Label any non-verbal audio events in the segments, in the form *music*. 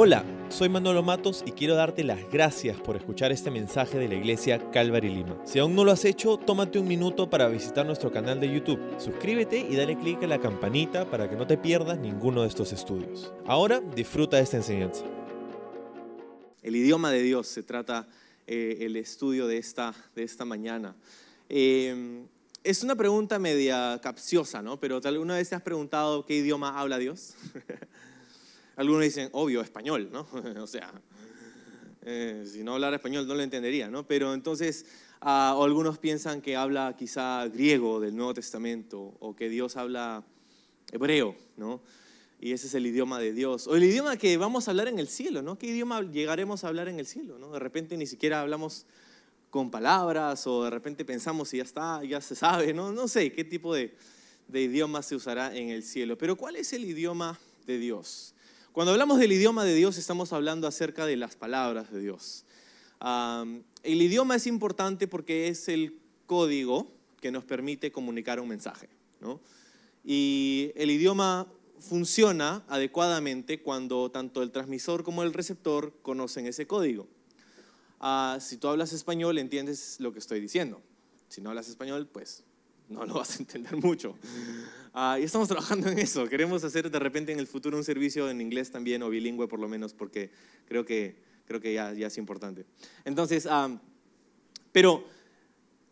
Hola, soy Manolo Matos y quiero darte las gracias por escuchar este mensaje de la iglesia Calvary Lima. Si aún no lo has hecho, tómate un minuto para visitar nuestro canal de YouTube. Suscríbete y dale clic a la campanita para que no te pierdas ninguno de estos estudios. Ahora disfruta de esta enseñanza. El idioma de Dios se trata eh, el estudio de esta, de esta mañana. Eh, es una pregunta media capciosa, ¿no? Pero ¿alguna vez te has preguntado qué idioma habla Dios? *laughs* Algunos dicen, obvio, español, ¿no? *laughs* o sea, eh, si no hablara español no lo entendería, ¿no? Pero entonces, o algunos piensan que habla quizá griego del Nuevo Testamento, o que Dios habla hebreo, ¿no? Y ese es el idioma de Dios. O el idioma que vamos a hablar en el cielo, ¿no? ¿Qué idioma llegaremos a hablar en el cielo, ¿no? De repente ni siquiera hablamos con palabras, o de repente pensamos y ya está, ya se sabe, ¿no? No sé qué tipo de, de idioma se usará en el cielo. Pero ¿cuál es el idioma de Dios? Cuando hablamos del idioma de Dios estamos hablando acerca de las palabras de Dios. el idioma es importante porque es el código que nos permite comunicar un mensaje. Y el idioma funciona adecuadamente cuando tanto el transmisor como el receptor conocen ese código. Ah, si tú hablas español, entiendes lo que estoy diciendo. Si no hablas español, pues no lo vas a entender mucho. Ah, y estamos *laughs* trabajando en eso. Queremos hacer de repente en el futuro un servicio en inglés también o bilingüe por lo menos porque creo que, creo que ya, ya es importante. Entonces, ah, pero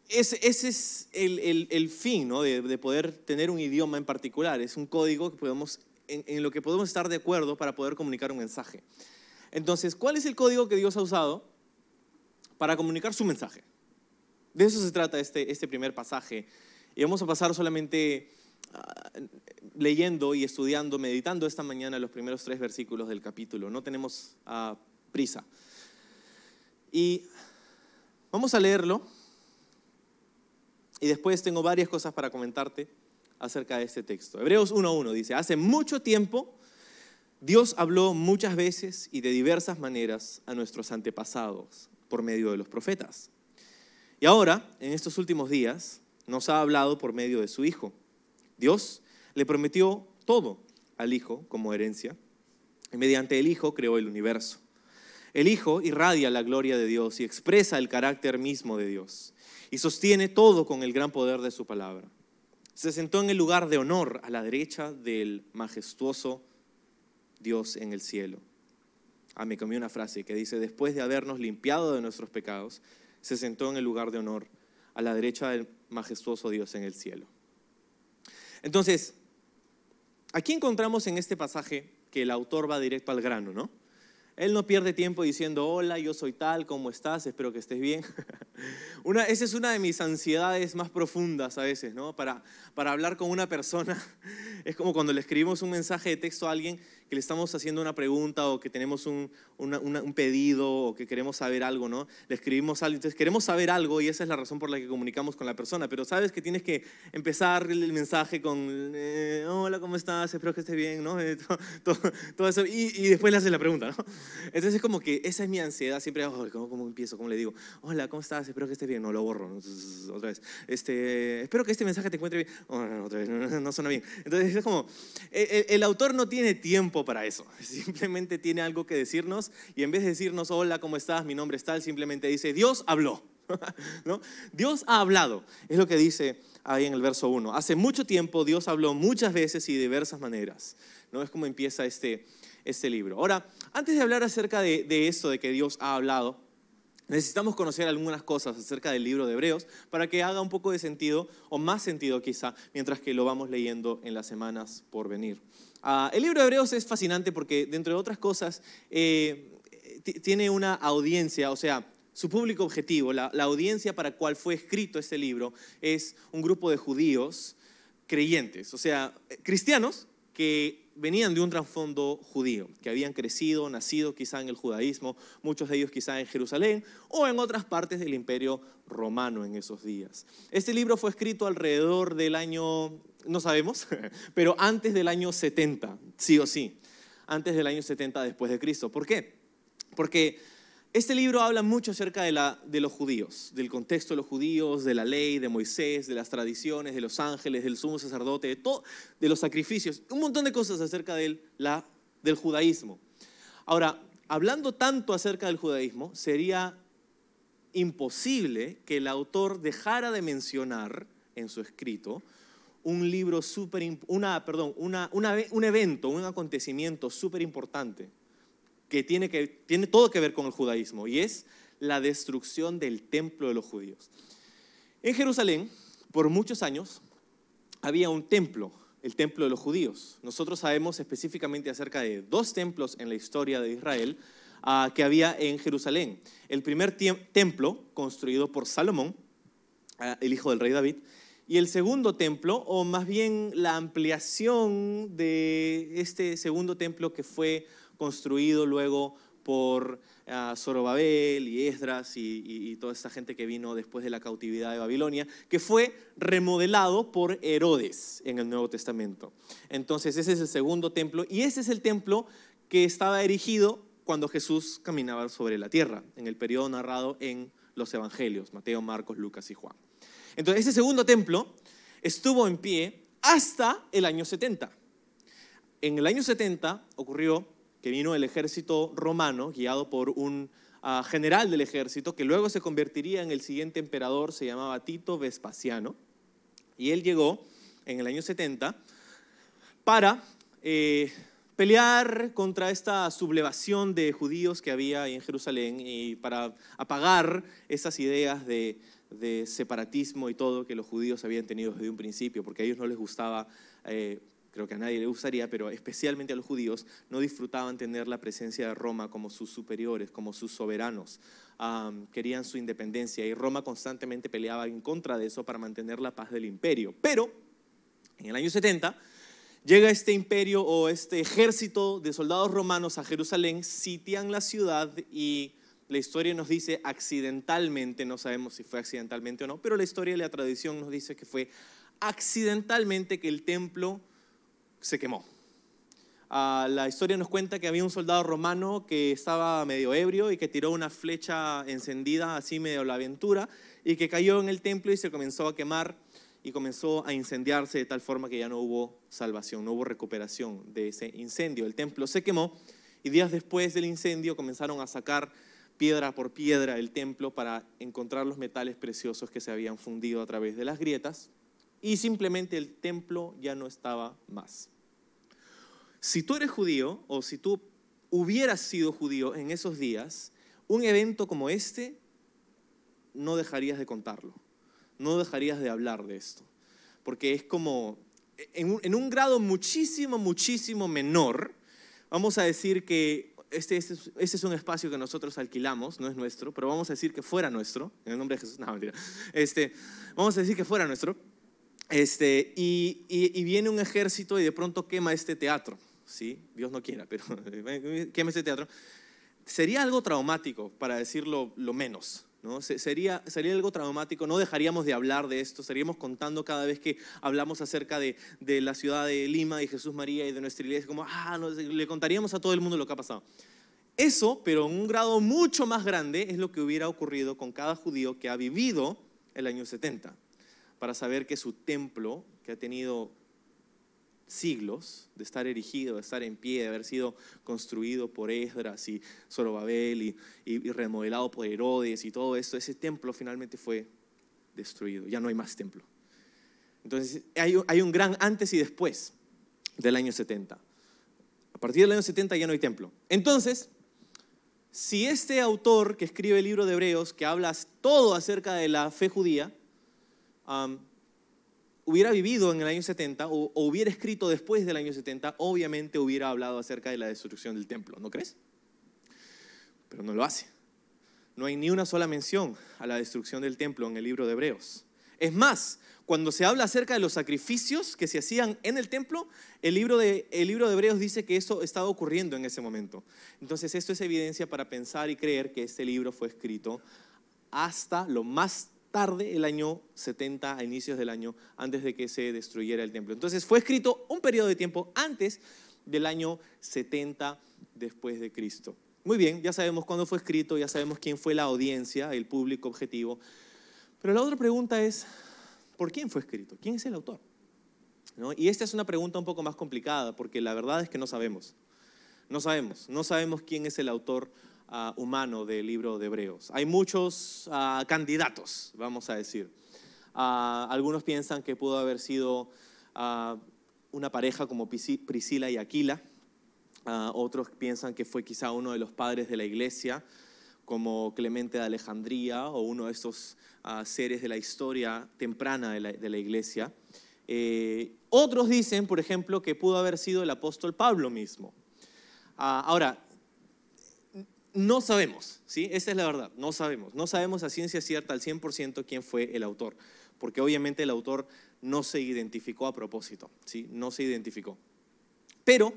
ese, ese es el, el, el fin ¿no? de, de, poder tener un idioma en particular. Es un código que podemos, en, en lo que podemos estar de acuerdo para poder comunicar un mensaje. Entonces, ¿cuál es el código que Dios ha usado para comunicar su mensaje? De eso se trata este, este primer pasaje y vamos a pasar solamente leyendo y estudiando, meditando esta mañana los primeros tres versículos del capítulo. No tenemos ah, prisa. Y vamos a leerlo. Y después tengo varias cosas para comentarte acerca de este texto. Hebreos 1.1 dice, hace mucho tiempo Dios habló muchas veces y de diversas maneras a nuestros antepasados por medio de los profetas. Y ahora, en estos últimos días, nos ha hablado por medio de su Hijo. Dios le prometió todo al Hijo como herencia y mediante el Hijo creó el universo. El Hijo irradia la gloria de Dios y expresa el carácter mismo de Dios y sostiene todo con el gran poder de su palabra. Se sentó en el lugar de honor a la derecha del majestuoso Dios en el cielo. Ah, me cambió una frase que dice, después de habernos limpiado de nuestros pecados, se sentó en el lugar de honor a la derecha del majestuoso Dios en el cielo. Entonces, aquí encontramos en este pasaje que el autor va directo al grano, ¿no? Él no pierde tiempo diciendo, hola, yo soy tal, ¿cómo estás? Espero que estés bien. *laughs* esa es una de mis ansiedades más profundas a veces, ¿no? Para, para hablar con una persona. *laughs* Es como cuando le escribimos un mensaje de texto a alguien que le estamos haciendo una pregunta o que tenemos un, un, pedido o que queremos saber algo, ¿no? Le escribimos algo, entonces queremos saber algo y esa es la razón por la que comunicamos con la persona, pero sabes que tienes que empezar el mensaje con, eh, hola, ¿cómo estás? Espero que estés bien, ¿no? *laughs* Eh, todo, eso y, y, después le haces la pregunta, ¿no? Entonces es como que esa es mi ansiedad, siempre, oh, ¿cómo, ¿cómo, empiezo? ¿Cómo le digo? Hola, ¿cómo estás? Espero que estés bien, no lo borro, ¿no? otra vez. Este, espero que este mensaje te encuentre bien, oh, no, otra vez, *laughs* no, no, suena bien. Entonces es como, el, el autor no tiene tiempo para eso. *laughs* Simplemente tiene algo que decirnos y en vez de decirnos, hola, ¿cómo estás? Mi nombre es tal, simplemente dice, Dios habló. *laughs* ¿No? Dios ha hablado, es lo que dice ahí en el verso 1. Hace mucho tiempo Dios habló muchas veces y de diversas maneras. ¿no? Es como empieza este, este libro. Ahora, antes de hablar acerca de, de esto, de que Dios ha hablado, Necesitamos conocer algunas cosas acerca del libro de Hebreos para que haga un poco de sentido, o más sentido quizá, mientras que lo vamos leyendo en las semanas por venir. Ah, el libro de Hebreos es fascinante porque, dentro de otras cosas, eh, tiene una audiencia, o sea, su público objetivo, la, audiencia para cual fue escrito este libro, es un grupo de judíos creyentes, o sea, cristianos que venían de un trasfondo judío, que habían crecido, nacido quizá en el judaísmo, muchos de ellos quizá en Jerusalén o en otras partes del imperio romano en esos días. Este libro fue escrito alrededor del año, no sabemos, *laughs* pero antes del año 70, sí o sí, antes del año 70 después de Cristo. ¿Por qué? Porque este libro habla mucho acerca de, los judíos, del contexto de los judíos, de la ley, de Moisés, de las tradiciones, de los ángeles, del sumo sacerdote, de, todo, de los sacrificios, un montón de cosas acerca del judaísmo. Ahora, hablando tanto acerca del judaísmo, sería imposible que el autor dejara de mencionar en su escrito un libro súper, una, perdón, una, un evento, un acontecimiento súper importante que tiene, que tiene todo que ver con el judaísmo y es la destrucción del templo de los judíos. En Jerusalén, por muchos años, había un templo, el templo de los judíos. Nosotros sabemos específicamente acerca de dos templos en la historia de Israel ah, que había en Jerusalén. El primer templo, construido por Salomón, ah, el hijo del rey David, y el segundo templo, o más bien la ampliación de este segundo templo que fue construido luego por uh, Zorobabel y Esdras y, toda esta gente que vino después de la cautividad de Babilonia, que fue remodelado por Herodes en el Nuevo Testamento. Entonces ese es el segundo templo y ese es el templo que estaba erigido cuando Jesús caminaba sobre la tierra, en el periodo narrado en los Evangelios, Mateo, Marcos, Lucas y Juan. Entonces ese segundo templo estuvo en pie hasta el año 70. En el año 70 ocurrió que vino el ejército romano, guiado por un ah, general del ejército, que luego se convertiría en el siguiente emperador, se llamaba Tito Vespasiano, y él llegó en el año 70 para eh, pelear contra esta sublevación de judíos que había en Jerusalén y para apagar esas ideas de, de separatismo y todo que los judíos habían tenido desde un principio, porque a ellos no les gustaba eh, creo que a nadie le gustaría, pero especialmente a los judíos, no disfrutaban tener la presencia de Roma como sus superiores, como sus soberanos. querían su independencia y Roma constantemente peleaba en contra de eso para mantener la paz del imperio. Pero en el año 70 llega este imperio o este ejército de soldados romanos a Jerusalén, sitian la ciudad y la historia nos dice accidentalmente, no sabemos si fue accidentalmente o no, pero la historia y la tradición nos dice que fue accidentalmente que el templo se quemó. Ah, la historia nos cuenta que había un soldado romano que estaba medio ebrio y que tiró una flecha encendida, así medio la aventura, y que cayó en el templo y se comenzó a quemar y comenzó a incendiarse de tal forma que ya no hubo salvación, no hubo recuperación de ese incendio. El templo se quemó y días después del incendio comenzaron a sacar piedra por piedra el templo para encontrar los metales preciosos que se habían fundido a través de las grietas y simplemente el templo ya no estaba más. Si tú eres judío o si tú hubieras sido judío en esos días, un evento como este no dejarías de contarlo, no dejarías de hablar de esto, porque es como, en un, grado muchísimo, muchísimo menor, vamos a decir que este, este, este, es un espacio que nosotros alquilamos, no es nuestro, pero vamos a decir que fuera nuestro, en el nombre de Jesús, no, mentira, este, vamos a decir que fuera nuestro, este, y, viene un ejército y de pronto quema este teatro, ¿sí? Dios no quiera, pero *laughs* quema este teatro. Sería algo traumático, para decirlo lo menos, Sería, sería algo traumático, no dejaríamos de hablar de esto, estaríamos contando cada vez que hablamos acerca de, de la ciudad de Lima y Jesús María y de nuestra iglesia, como, ah, le contaríamos a todo el mundo lo que ha pasado. Eso, pero en un grado mucho más grande, es lo que hubiera ocurrido con cada judío que ha vivido el año 70 para saber que su templo, que ha tenido siglos de estar erigido, de estar en pie, de haber sido construido por Esdras y Zorobabel y, remodelado por Herodes y todo esto, ese templo finalmente fue destruido, ya no hay más templo. Entonces hay, hay un gran antes y después del año 70. A partir del año 70 ya no hay templo. Entonces, si este autor que escribe el libro de Hebreos, que habla todo acerca de la fe judía, hubiera vivido en el año 70 o, hubiera escrito después del año 70, obviamente hubiera hablado acerca de la destrucción del templo, ¿no crees? Pero no lo hace. No hay ni una sola mención a la destrucción del templo en el libro de Hebreos. Es más, cuando se habla acerca de los sacrificios que se hacían en el templo, el libro de, el libro de Hebreos dice que eso estaba ocurriendo en ese momento. Entonces esto es evidencia para pensar y creer que este libro fue escrito hasta lo más tarde, el año 70, a inicios del año, antes de que se destruyera el templo. Entonces fue escrito un periodo de tiempo antes del año 70 después de Cristo. Muy bien, ya sabemos cuándo fue escrito, ya sabemos quién fue la audiencia, el público objetivo. Pero la otra pregunta es, ¿por quién fue escrito? ¿Quién es el autor? Y esta es una pregunta un poco más complicada, porque la verdad es que no sabemos. No sabemos, no sabemos quién es el autor ah, humano del libro de Hebreos. Hay muchos ah, candidatos, vamos a decir. Ah, algunos piensan que pudo haber sido una pareja como Priscila y Aquila. otros piensan que fue quizá uno de los padres de la iglesia, como Clemente de Alejandría o uno de estos seres de la historia temprana de la, iglesia. Eh, otros dicen, por ejemplo, que pudo haber sido el apóstol Pablo mismo. Ah, ahora, no sabemos, ¿sí? Esa es la verdad, no sabemos. No sabemos a ciencia cierta al 100% quién fue el autor, porque obviamente el autor no se identificó a propósito, ¿sí? No se identificó. Pero,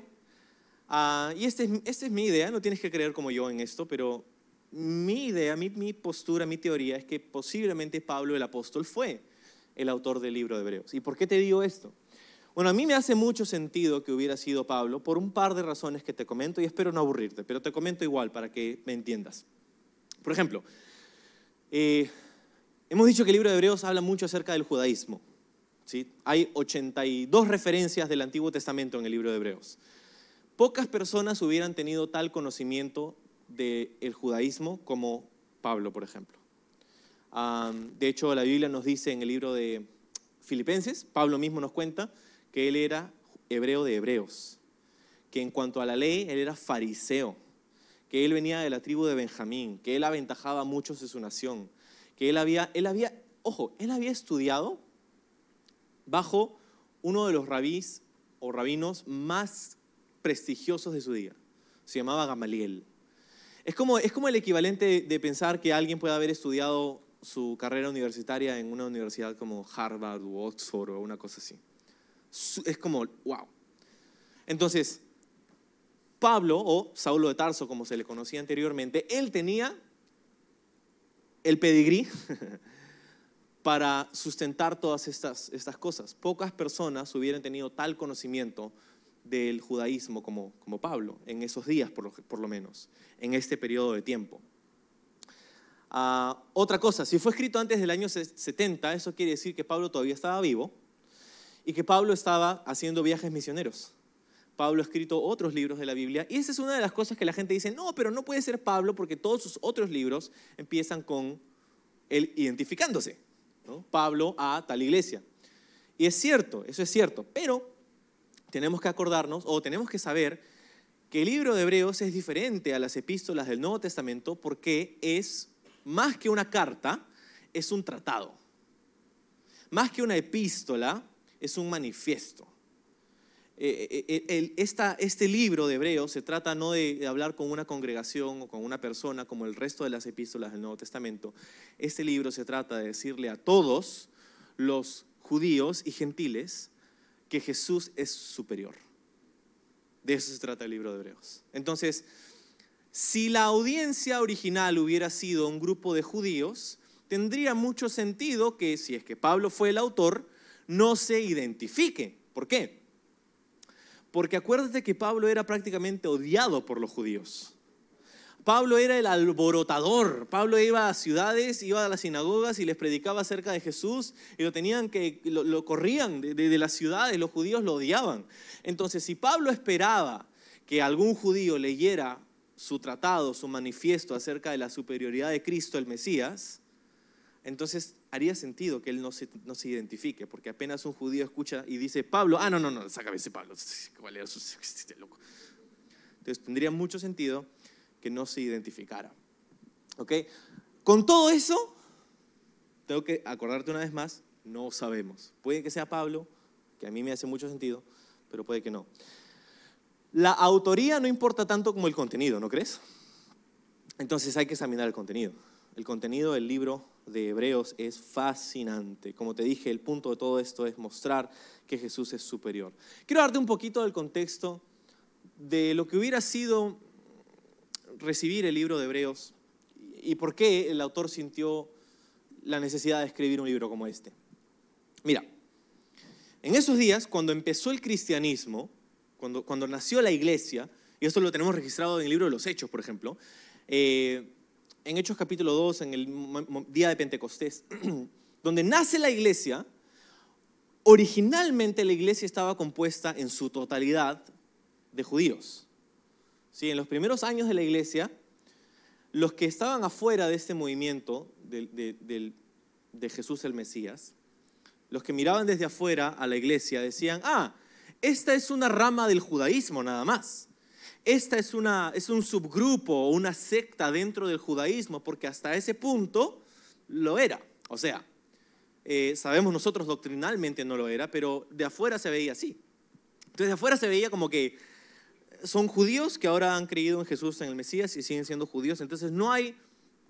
ah, y esta es, esta es mi idea, no tienes que creer como yo en esto, pero mi idea, mi, mi postura, mi teoría es que posiblemente Pablo el apóstol fue el autor del libro de Hebreos. ¿Y por qué te digo esto? Bueno, a mí me hace mucho sentido que hubiera sido Pablo por un par de razones que te comento y espero no aburrirte, pero te comento igual para que me entiendas. Por ejemplo, eh, hemos dicho que el libro de Hebreos habla mucho acerca del judaísmo. ¿sí? Hay 82 referencias del Antiguo Testamento en el libro de Hebreos. Pocas personas hubieran tenido tal conocimiento del judaísmo como Pablo, por ejemplo. de hecho, la Biblia nos dice en el libro de Filipenses, Pablo mismo nos cuenta, que él era hebreo de hebreos, que en cuanto a la ley, él era fariseo, que él venía de la tribu de Benjamín, que él aventajaba a muchos de su nación, que él había, él había, ojo, él había estudiado bajo uno de los rabís o rabinos más prestigiosos de su día. Se llamaba Gamaliel. Es como, es como el equivalente de pensar que alguien puede haber estudiado su carrera universitaria en una universidad como Harvard o Oxford o una cosa así es como, wow. Entonces, Pablo, o Saulo de Tarso, como se le conocía anteriormente, él tenía el pedigrí *laughs* para sustentar todas estas, estas cosas. Pocas personas hubieran tenido tal conocimiento del judaísmo como, como Pablo, en esos días por lo, por lo menos, en este periodo de tiempo. Ah, otra cosa, si fue escrito antes del año 70, eso quiere decir que Pablo todavía estaba vivo y que Pablo estaba haciendo viajes misioneros. Pablo ha escrito otros libros de la Biblia y esa es una de las cosas que la gente dice, no, pero no puede ser Pablo porque todos sus otros libros empiezan con él identificándose. Pablo a tal iglesia. Y es cierto, eso es cierto, pero tenemos que acordarnos o tenemos que saber que el libro de Hebreos es diferente a las epístolas del Nuevo Testamento porque es más que una carta, es un tratado. Más que una epístola, es un manifiesto. Eh, eh, eh, este libro de Hebreos se trata no de, hablar con una congregación o con una persona como el resto de las epístolas del Nuevo Testamento. Este libro se trata de decirle a todos los judíos y gentiles que Jesús es superior. De eso se trata el libro de Hebreos. Entonces, si la audiencia original hubiera sido un grupo de judíos, tendría mucho sentido que si es que Pablo fue el autor, no se identifique. ¿Por qué? Porque acuérdate que Pablo era prácticamente odiado por los judíos. Pablo era el alborotador. Pablo iba a ciudades, iba a las sinagogas y les predicaba acerca de Jesús y lo tenían que lo, corrían de, de las ciudades, los judíos lo odiaban. Entonces, si Pablo esperaba que algún judío leyera su tratado, su manifiesto acerca de la superioridad de Cristo, el Mesías, entonces haría sentido que él no se, no se identifique, porque apenas un judío escucha y dice, Pablo, ah, no, no, no, sácame ese Pablo, *laughs* *laughs* loco. Entonces tendría mucho sentido que no se identificara. ¿Ok? Con todo eso, tengo que acordarte una vez más, no sabemos. Puede que sea Pablo, que a mí me hace mucho sentido, pero puede que no. La autoría no importa tanto como el contenido, ¿no crees? Entonces hay que examinar el contenido. El contenido del libro de Hebreos es fascinante. Como te dije, el punto de todo esto es mostrar que Jesús es superior. Quiero darte un poquito del contexto de lo que hubiera sido recibir el libro de Hebreos y por qué el autor sintió la necesidad de escribir un libro como este. Mira, en esos días, cuando empezó el cristianismo, cuando, cuando nació la iglesia, y esto lo tenemos registrado en el libro de los Hechos, por ejemplo, eh, en Hechos capítulo 2, en el día de Pentecostés, *clears throat* donde nace la iglesia, originalmente la iglesia estaba compuesta en su totalidad de judíos. ¿sí? En los primeros años de la iglesia, los que estaban afuera de este movimiento de, de Jesús el Mesías, los que miraban desde afuera a la iglesia decían, ah, esta es una rama del judaísmo nada más. Esta es, una, es un subgrupo o una secta dentro del judaísmo, porque hasta ese punto lo era. O sea, eh, sabemos nosotros doctrinalmente no lo era, pero de afuera se veía así. Entonces de afuera se veía como que son judíos que ahora han creído en Jesús, en el Mesías y siguen siendo judíos. Entonces no hay,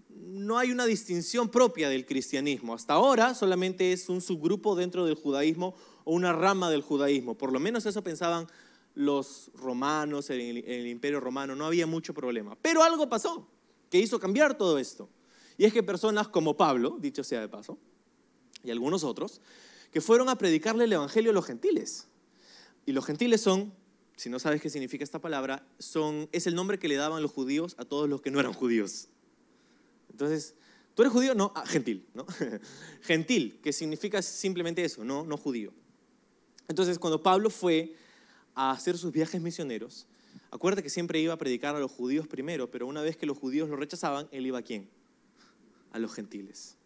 no hay una distinción propia del cristianismo. Hasta ahora solamente es un subgrupo dentro del judaísmo o una rama del judaísmo. Por lo menos eso pensaban los romanos, en el, imperio romano, no había mucho problema. Pero algo pasó que hizo cambiar todo esto. Y es que personas como Pablo, dicho sea de paso, y algunos otros, que fueron a predicarle el Evangelio a los gentiles. Y los gentiles son, si no sabes qué significa esta palabra, son, es el nombre que le daban los judíos a todos los que no eran judíos. Entonces, ¿tú eres judío? No, ah, gentil, ¿no? *laughs* gentil, que significa simplemente eso, no, no judío. Entonces, cuando Pablo fue a hacer sus viajes misioneros, acuérdate que siempre iba a predicar a los judíos primero, pero una vez que los judíos lo rechazaban, él iba a quién? A los gentiles.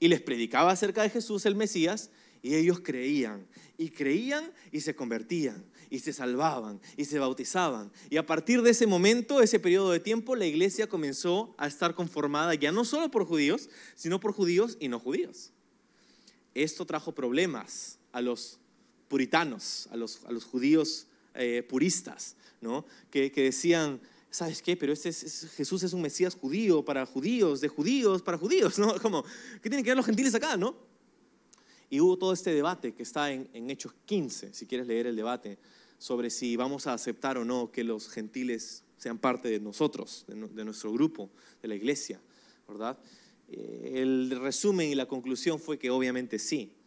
Y les predicaba acerca de Jesús el Mesías y ellos creían, y creían y se convertían, y se salvaban, y se bautizaban. Y a partir de ese momento, ese periodo de tiempo, la iglesia comenzó a estar conformada ya no solo por judíos, sino por judíos y no judíos. Esto trajo problemas a los puritanos, a los, a los judíos eh, puristas, ¿no? que, decían, ¿sabes qué? Pero este Jesús es un Mesías judío para judíos, de judíos para judíos, ¿no? *laughs* Como, ¿qué tienen que ver los gentiles acá, no? Y hubo todo este debate que está en, Hechos 15, si quieres leer el debate, sobre si vamos a aceptar o no que los gentiles sean parte de nosotros, de, nuestro grupo, de la iglesia, ¿verdad? Eh, el resumen y la conclusión fue que obviamente sí.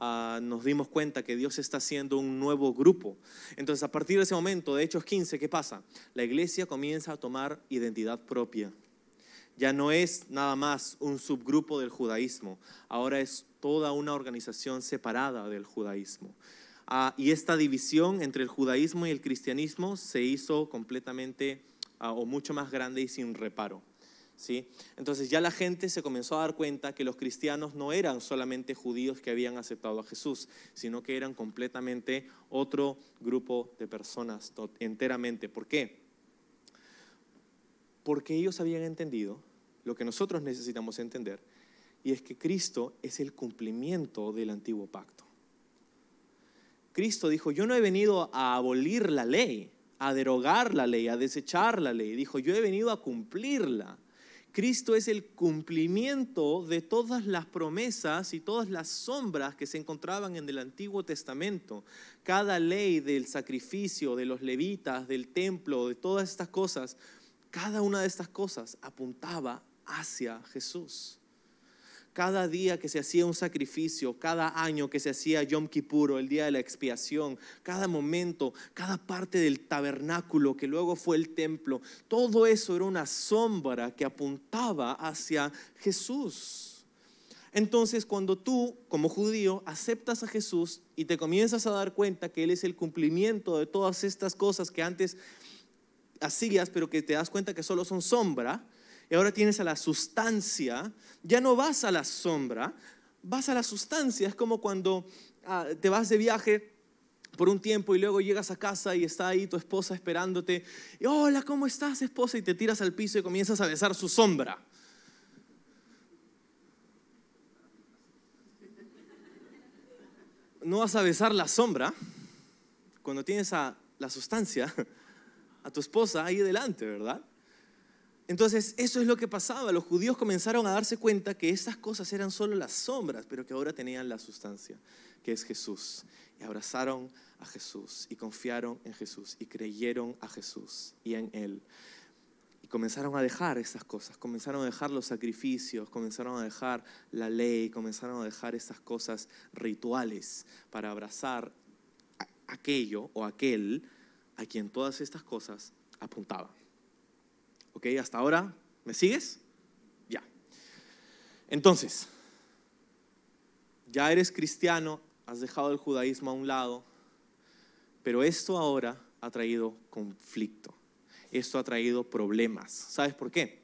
Ah, nos dimos cuenta que Dios está haciendo un nuevo grupo. Entonces, a partir de ese momento, de Hechos 15, ¿qué pasa? La iglesia comienza a tomar identidad propia. Ya no es nada más un subgrupo del judaísmo, ahora es toda una organización separada del judaísmo. Ah, y esta división entre el judaísmo y el cristianismo se hizo completamente ah, o mucho más grande y sin reparo. Entonces ya la gente se comenzó a dar cuenta que los cristianos no eran solamente judíos que habían aceptado a Jesús, sino que eran completamente otro grupo de personas enteramente. ¿Por qué? Porque ellos habían entendido lo que nosotros necesitamos entender, y es que Cristo es el cumplimiento del antiguo pacto. Cristo dijo, yo no he venido a abolir la ley, a derogar la ley, a desechar la ley. Dijo, yo he venido a cumplirla. Cristo es el cumplimiento de todas las promesas y todas las sombras que se encontraban en el Antiguo Testamento. Cada ley del sacrificio, de los levitas, del templo, de todas estas cosas, cada una de estas cosas apuntaba hacia Jesús cada día que se hacía un sacrificio, cada año que se hacía Yom Kippur, el día de la expiación, cada momento, cada parte del tabernáculo que luego fue el templo, todo eso era una sombra que apuntaba hacia Jesús. Entonces, cuando tú, como judío, aceptas a Jesús y te comienzas a dar cuenta que Él es el cumplimiento de todas estas cosas que antes hacías, pero que te das cuenta que solo son sombra, y ahora tienes a la sustancia, ya no vas a la sombra, vas a la sustancia. Es como cuando ah, te vas de viaje por un tiempo y luego llegas a casa y está ahí tu esposa esperándote. Y, hola, ¿cómo estás, esposa? Y te tiras al piso y comienzas a besar su sombra. No vas a besar la sombra cuando tienes a la sustancia, a tu esposa ahí delante, ¿verdad? Entonces, eso es lo que pasaba. Los judíos comenzaron a darse cuenta que estas cosas eran solo las sombras, pero que ahora tenían la sustancia, que es Jesús. Y abrazaron a Jesús y confiaron en Jesús y creyeron a Jesús y en Él. Y comenzaron a dejar estas cosas, comenzaron a dejar los sacrificios, comenzaron a dejar la ley, comenzaron a dejar estas cosas rituales para abrazar aquello o aquel a quien todas estas cosas apuntaban. ¿Ok? Hasta ahora, ¿me sigues? Ya. Entonces, ya eres cristiano, has dejado el judaísmo a un lado, pero esto ahora ha traído conflicto. esto ha traído problemas. ¿Sabes por qué?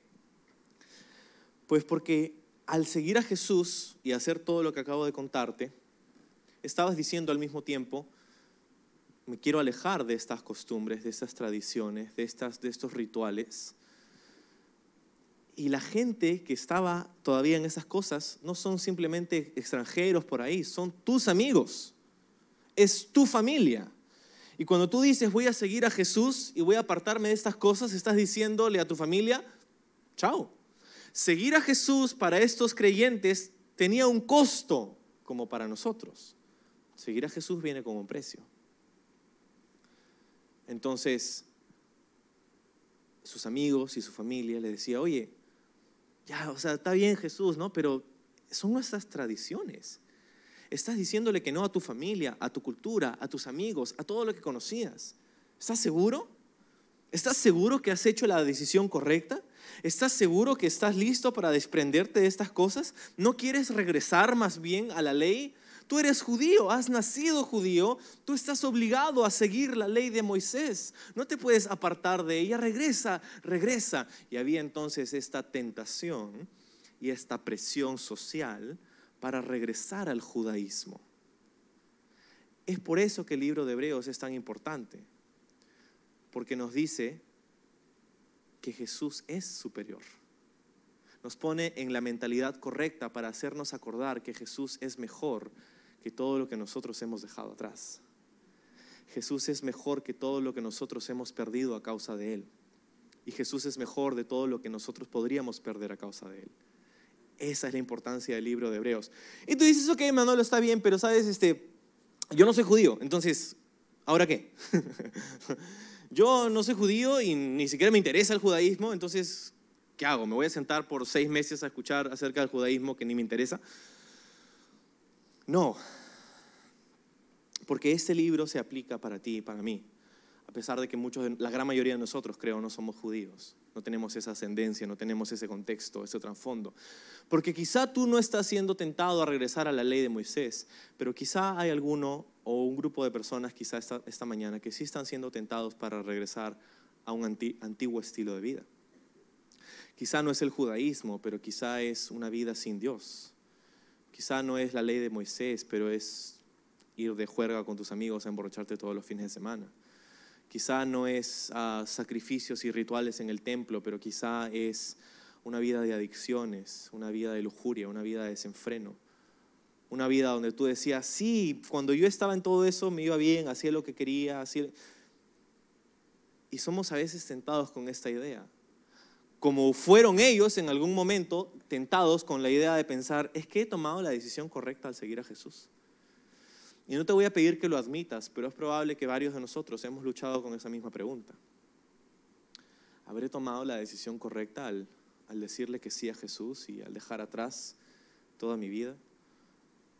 Pues porque al seguir a Jesús y hacer todo lo que acabo de contarte, estabas diciendo al mismo tiempo, me quiero alejar de estas costumbres, de estas tradiciones, de, estas, de estos rituales. Y la gente que estaba todavía en esas cosas no son simplemente extranjeros por ahí, son tus amigos, es tu familia. Y cuando tú dices voy a seguir a Jesús y voy a apartarme de estas cosas, estás diciéndole a tu familia, chao. Seguir a Jesús para estos creyentes tenía un costo como para nosotros. Seguir a Jesús viene con un precio. Entonces, sus amigos y su familia le decía, oye, ya, o sea, está bien Jesús, ¿no? Pero son nuestras tradiciones. Estás diciéndole que no a tu familia, a tu cultura, a tus amigos, a todo lo que conocías. ¿Estás seguro? ¿Estás seguro que has hecho la decisión correcta? ¿Estás seguro que estás listo para desprenderte de estas cosas? ¿No quieres regresar más bien a la ley? Tú eres judío, has nacido judío, tú estás obligado a seguir la ley de Moisés. No te puedes apartar de ella, regresa, regresa. Y había entonces esta tentación y esta presión social para regresar al judaísmo. Es por eso que el libro de Hebreos es tan importante, porque nos dice que Jesús es superior. Nos pone en la mentalidad correcta para hacernos acordar que Jesús es mejor que todo lo que nosotros hemos dejado atrás. Jesús es mejor que todo lo que nosotros hemos perdido a causa de Él. Y Jesús es mejor de todo lo que nosotros podríamos perder a causa de Él. Esa es la importancia del libro de Hebreos. Y tú dices, ok, Manolo, está bien, pero sabes, este, yo no soy judío, entonces, ¿ahora qué? *laughs* yo no soy judío y ni siquiera me interesa el judaísmo, entonces, ¿qué hago? ¿Me voy a sentar por seis meses a escuchar acerca del judaísmo que ni me interesa? No, porque este libro se aplica para ti y para mí, a pesar de que muchos, la gran mayoría de nosotros, creo, no somos judíos, no tenemos esa ascendencia, no tenemos ese contexto, ese trasfondo. Porque quizá tú no estás siendo tentado a regresar a la ley de Moisés, pero quizá hay alguno o un grupo de personas, quizá esta, esta mañana, que sí están siendo tentados para regresar a un antiguo estilo de vida. Quizá no es el judaísmo, pero quizá es una vida sin Dios Quizá no es la ley de Moisés, pero es ir de juerga con tus amigos a emborracharte todos los fines de semana. Quizá no es ah, sacrificios y rituales en el templo, pero quizá es una vida de adicciones, una vida de lujuria, una vida de desenfreno. Una vida donde tú decías, sí, cuando yo estaba en todo eso me iba bien, hacía lo que quería, hacía... Y somos a veces tentados con esta idea como fueron ellos en algún momento tentados con la idea de pensar, es que he tomado la decisión correcta al seguir a Jesús. Y no te voy a pedir que lo admitas, pero es probable que varios de nosotros hemos luchado con esa misma pregunta. ¿Habré tomado la decisión correcta al, decirle que sí a Jesús y al dejar atrás toda mi vida?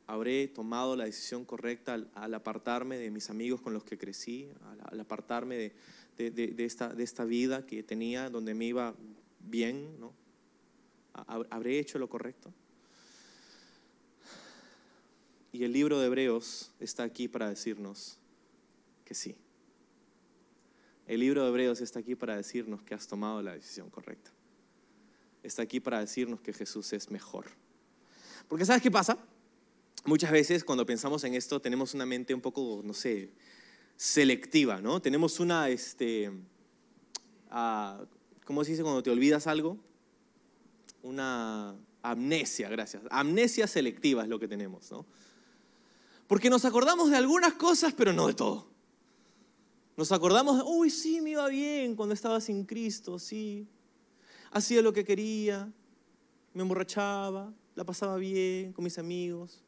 ¿Habré tomado la decisión correcta al, apartarme de mis amigos con los que crecí, al, apartarme de, esta, de esta vida que tenía donde me iba bien, ¿no? ¿Habré hecho lo correcto? Y el libro de Hebreos está aquí para decirnos que sí. El libro de Hebreos está aquí para decirnos que has tomado la decisión correcta. Está aquí para decirnos que Jesús es mejor. Porque ¿sabes qué pasa? Muchas veces cuando pensamos en esto tenemos una mente un poco, no sé, selectiva, ¿no? Tenemos una, este, uh, ¿cómo se dice cuando te olvidas algo? Una amnesia, gracias. Amnesia selectiva es lo que tenemos, ¿no? Porque nos acordamos de algunas cosas, pero no de todo. Nos acordamos, uy, sí, me iba bien cuando estaba sin Cristo, sí. Hacía lo que quería, me emborrachaba, la pasaba bien con mis amigos.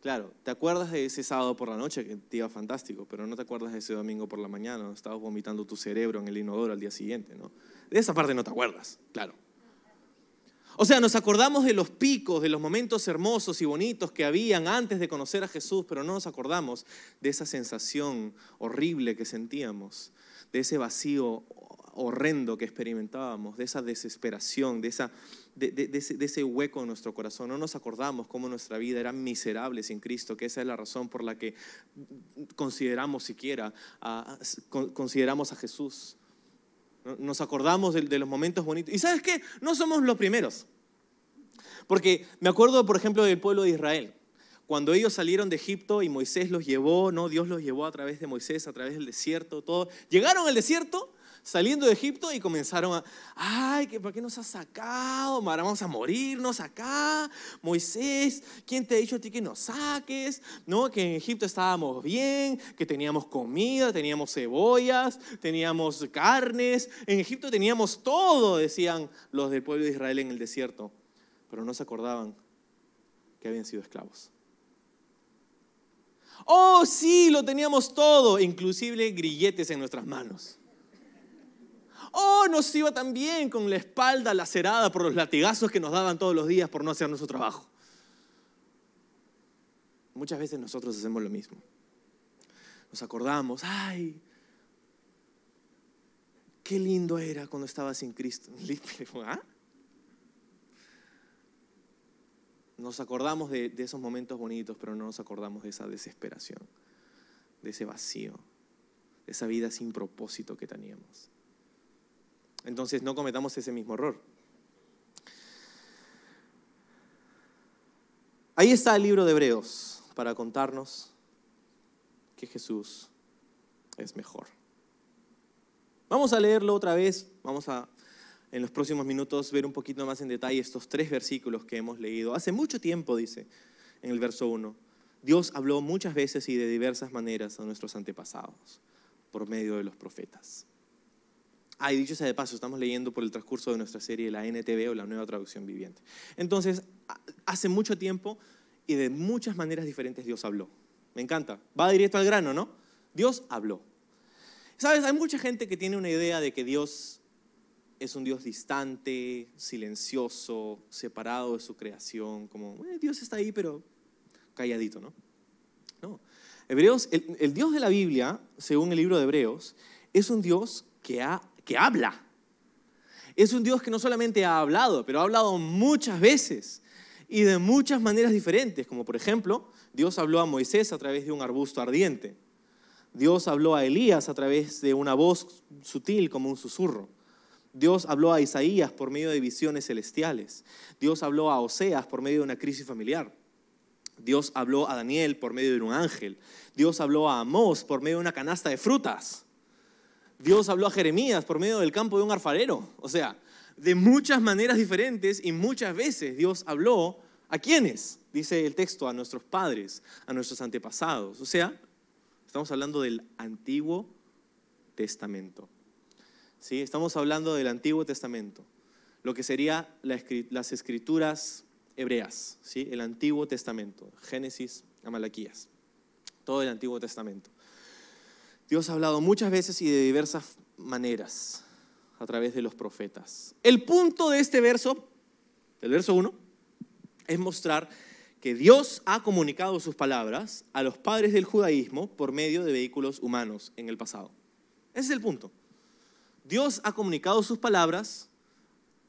Claro, te acuerdas de ese sábado por la noche que te iba fantástico, pero no te acuerdas de ese domingo por la mañana, donde estabas vomitando tu cerebro en el inodoro al día siguiente, ¿no? De esa parte no te acuerdas, claro. O sea, nos acordamos de los picos, de los momentos hermosos y bonitos que habían antes de conocer a Jesús, pero no nos acordamos de esa sensación horrible que sentíamos, de ese vacío horrendo que experimentábamos, de esa desesperación, de, esa, de, ese, hueco en nuestro corazón. No nos acordamos cómo nuestra vida era miserable sin Cristo, que esa es la razón por la que consideramos siquiera, consideramos a Jesús. Nos acordamos de, los momentos bonitos. Y sabes qué? No somos los primeros. Porque me acuerdo, por ejemplo, del pueblo de Israel. Cuando ellos salieron de Egipto y Moisés los llevó, ¿no? Dios los llevó a través de Moisés, a través del desierto, todo. Llegaron al desierto saliendo de Egipto y comenzaron a, ay, ¿por qué nos has sacado? Vamos a morirnos acá. Moisés, ¿quién te ha dicho a ti que nos saques? ¿No? Que en Egipto estábamos bien, que teníamos comida, teníamos cebollas, teníamos carnes. En Egipto teníamos todo, decían los del pueblo de Israel en el desierto. Pero no se acordaban que habían sido esclavos. Oh, sí, lo teníamos todo, inclusive grilletes en nuestras manos. Oh, nos iba tan bien con la espalda lacerada por los latigazos que nos daban todos los días por no hacer nuestro trabajo. Muchas veces nosotros hacemos lo mismo. Nos acordamos, ay, qué lindo era cuando estaba sin Cristo. *laughs* ¿Ah? Nos acordamos de, de esos momentos bonitos, pero no nos acordamos de esa desesperación, de ese vacío, de esa vida sin propósito que teníamos. Entonces no cometamos ese mismo error. Ahí está el libro de Hebreos para contarnos que Jesús es mejor. Vamos a leerlo otra vez, vamos a en los próximos minutos ver un poquito más en detalle estos tres versículos que hemos leído. Hace mucho tiempo, dice en el verso 1, Dios habló muchas veces y de diversas maneras a nuestros antepasados por medio de los profetas. Ah, y dicho sea de paso, estamos leyendo por el transcurso de nuestra serie la NTV o la Nueva Traducción Viviente. Entonces, hace mucho tiempo y de muchas maneras diferentes Dios habló. Me encanta. Va directo al grano, ¿no? Dios habló. Sabes, hay mucha gente que tiene una idea de que Dios es un Dios distante, silencioso, separado de su creación, como eh, Dios está ahí, pero calladito, ¿no? No. Hebreos, el, el Dios de la Biblia, según el libro de Hebreos, es un Dios que ha que habla. Es un Dios que no solamente ha hablado, pero ha hablado muchas veces y de muchas maneras diferentes, como por ejemplo, Dios habló a Moisés a través de un arbusto ardiente. Dios habló a Elías a través de una voz sutil como un susurro. Dios habló a Isaías por medio de visiones celestiales. Dios habló a Oseas por medio de una crisis familiar. Dios habló a Daniel por medio de un ángel. Dios habló a Amós por medio de una canasta de frutas. Dios habló a Jeremías por medio del campo de un alfarero. O sea, de muchas maneras diferentes y muchas veces Dios habló a quiénes, dice el texto, a nuestros padres, a nuestros antepasados. O sea, estamos hablando del Antiguo Testamento. ¿Sí? Estamos hablando del Antiguo Testamento, lo que sería las escrituras hebreas, ¿sí? el Antiguo Testamento, Génesis a Malaquías, todo el Antiguo Testamento. Dios ha hablado muchas veces y de diversas maneras a través de los profetas. El punto de este verso, el verso 1, es mostrar que Dios ha comunicado sus palabras a los padres del judaísmo por medio de vehículos humanos en el pasado. Ese es el punto. Dios ha comunicado sus palabras